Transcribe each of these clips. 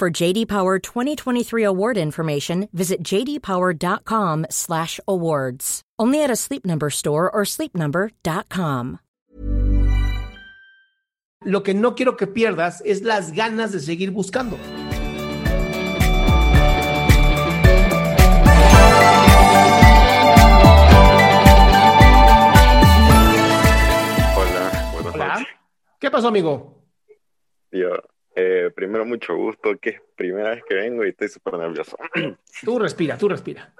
For JD Power 2023 award information, visit jdpower.com/awards. Only at a Sleep Number store or sleepnumber.com. Lo que no quiero que pierdas es las ganas de seguir buscando. Hola, buenas Hola. ¿Qué pasó, amigo? Yo, eh, primero, mucho gusto, que es primera vez que vengo y estoy súper nervioso. Tú respira, tú respira.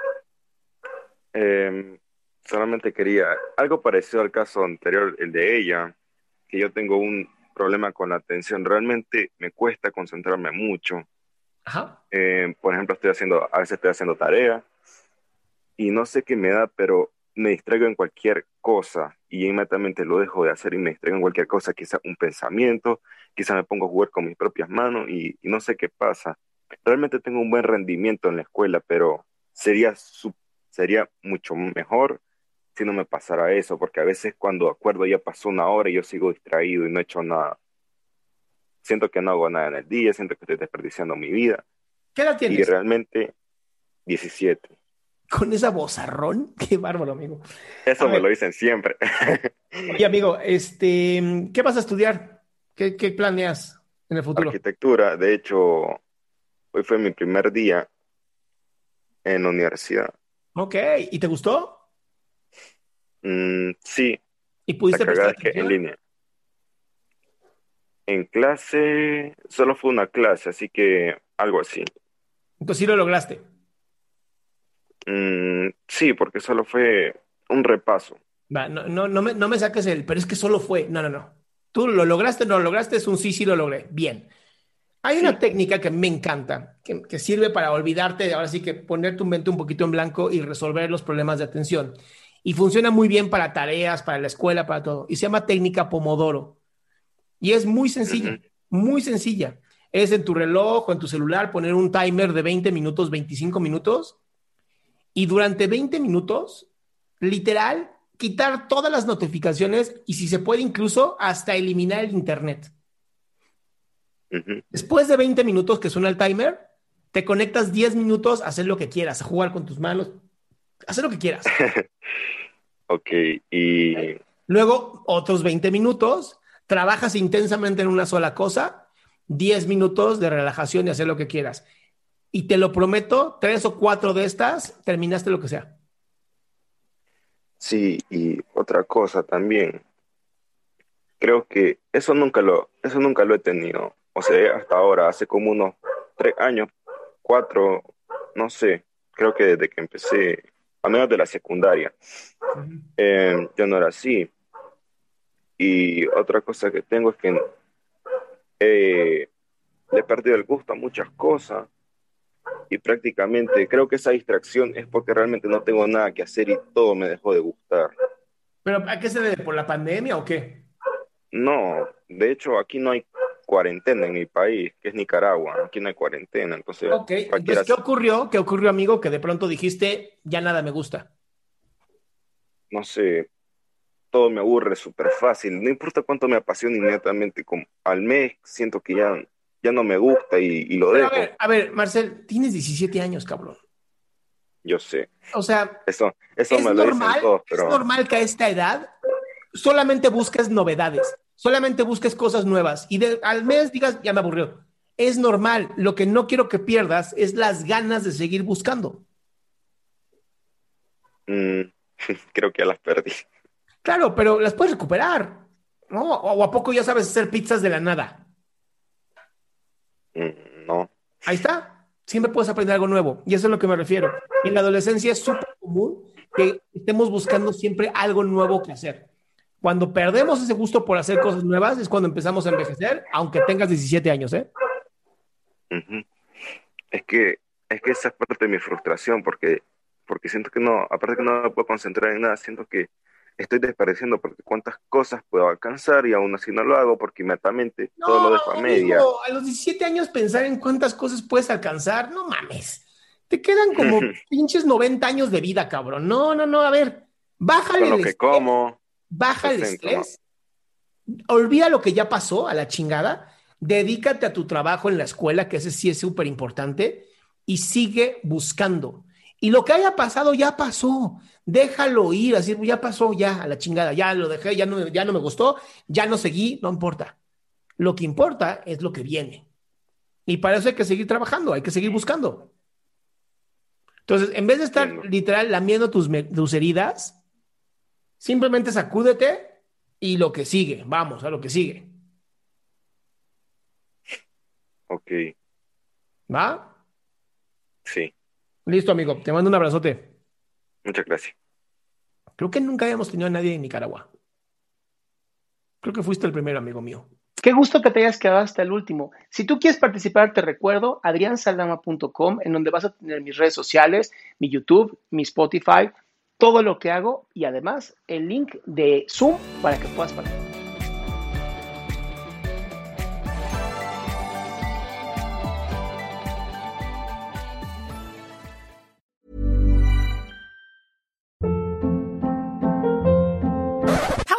Eh, solamente quería algo parecido al caso anterior, el de ella, que yo tengo un problema con la atención. Realmente me cuesta concentrarme mucho. Ajá. Eh, por ejemplo, estoy haciendo, a veces estoy haciendo tarea y no sé qué me da, pero me distraigo en cualquier cosa y inmediatamente lo dejo de hacer y me distraigo en cualquier cosa, quizá un pensamiento, quizá me pongo a jugar con mis propias manos y, y no sé qué pasa. Realmente tengo un buen rendimiento en la escuela, pero sería, sería mucho mejor si no me pasara eso, porque a veces cuando acuerdo ya pasó una hora y yo sigo distraído y no he hecho nada. Siento que no hago nada en el día, siento que estoy desperdiciando mi vida ¿Qué edad y tienes? realmente 17. Con esa vozarrón. Qué bárbaro, amigo. Eso A me ver. lo dicen siempre. Oye, amigo, este, ¿qué vas a estudiar? ¿Qué, qué planeas en el futuro? Arquitectura, de hecho, hoy fue mi primer día en la universidad. Ok, ¿y te gustó? Mm, sí, ¿Y la pudiste prestar que en línea. En clase, solo fue una clase, así que algo así. Entonces sí lo lograste. Mm, sí, porque solo fue un repaso. Va, no, no, no me, no me saques el, pero es que solo fue. No, no, no. Tú lo lograste, no lo lograste, es un sí, sí lo logré. Bien. Hay una técnica que me encanta, que, que sirve para olvidarte, ahora sí que poner tu mente un poquito en blanco y resolver los problemas de atención. Y funciona muy bien para tareas, para la escuela, para todo. Y se llama técnica Pomodoro. Y es muy sencilla, muy sencilla. Es en tu reloj o en tu celular poner un timer de 20 minutos, 25 minutos. Y durante 20 minutos, literal, quitar todas las notificaciones y si se puede incluso hasta eliminar el internet. Después de 20 minutos que suena el timer, te conectas 10 minutos a hacer lo que quieras, a jugar con tus manos, a hacer lo que quieras. Ok, y Luego, otros 20 minutos, trabajas intensamente en una sola cosa, 10 minutos de relajación y hacer lo que quieras. Y te lo prometo, tres o cuatro de estas, terminaste lo que sea. sí, y otra cosa también. Creo que eso nunca lo, eso nunca lo he tenido. O sea, hasta ahora, hace como unos tres años, cuatro, no sé, creo que desde que empecé, a menos de la secundaria, eh, yo no era así. Y otra cosa que tengo es que eh, le he perdido el gusto a muchas cosas y prácticamente creo que esa distracción es porque realmente no tengo nada que hacer y todo me dejó de gustar. ¿Pero a qué se debe? ¿Por la pandemia o qué? No, de hecho aquí no hay cuarentena en mi país, que es Nicaragua, aquí no hay cuarentena, entonces Ok, cualquiera entonces, ¿qué ocurrió? ¿Qué ocurrió, amigo? Que de pronto dijiste, ya nada me gusta. no sé, todo me aburre súper fácil. No importa cuánto me apasione inmediatamente, como al mes siento que ya ya no me gusta y, lo dejo. A ver, a ver, Marcel, tienes 17 años, cabrón. Yo sé. O sea, eso, eso es me lo normal, dicen todos, pero... Es normal que a esta edad solamente busques novedades, solamente busques cosas nuevas y al mes digas, ya me aburrió. Es normal. Lo que no quiero que pierdas es las ganas de seguir buscando. Mm, creo que ya las perdí. Claro, pero las puedes recuperar. ¿No? ¿O a poco ya sabes hacer pizzas de la nada? Mm, no. Ahí está. Siempre puedes aprender algo nuevo. Y eso es a lo que me refiero. En la adolescencia es súper común que estemos buscando siempre algo nuevo que hacer. Cuando perdemos ese gusto por hacer cosas nuevas es cuando empezamos a envejecer, aunque tengas 17 años, ¿eh? Es que es que esa es parte de mi frustración porque porque siento que no, aparte que no me puedo concentrar en nada, siento que estoy desperdiciando porque cuántas cosas puedo alcanzar y aún así no lo hago porque inmediatamente todo lo dejo a media. a los 17 años pensar en cuántas cosas puedes alcanzar, no mames. Te quedan como pinches 90 años de vida, cabrón. No, no, no, a ver, bájale Con lo que como. Baja el estrés. Olvida lo que ya pasó a la chingada. Dedícate a tu trabajo en la escuela, que ese sí es súper importante, y sigue buscando. Y lo que haya pasado, ya pasó. Déjalo ir, así, ya pasó, ya, a la chingada, ya lo dejé, ya no, ya no me gustó, ya no seguí, no importa. Lo que importa es lo que viene. Y para eso hay que seguir trabajando, hay que seguir buscando. Entonces, en vez de estar literal lamiendo tus, tus heridas, simplemente sacúdete y lo que sigue, vamos, a lo que sigue. Ok. ¿Va? Sí. Listo, amigo. Te mando un abrazote. Muchas gracias. Creo que nunca habíamos tenido a nadie en Nicaragua. Creo que fuiste el primero, amigo mío. Qué gusto que te hayas quedado hasta el último. Si tú quieres participar, te recuerdo adriansaldama.com, en donde vas a tener mis redes sociales, mi YouTube, mi Spotify, todo lo que hago y además el link de Zoom para que puedas participar.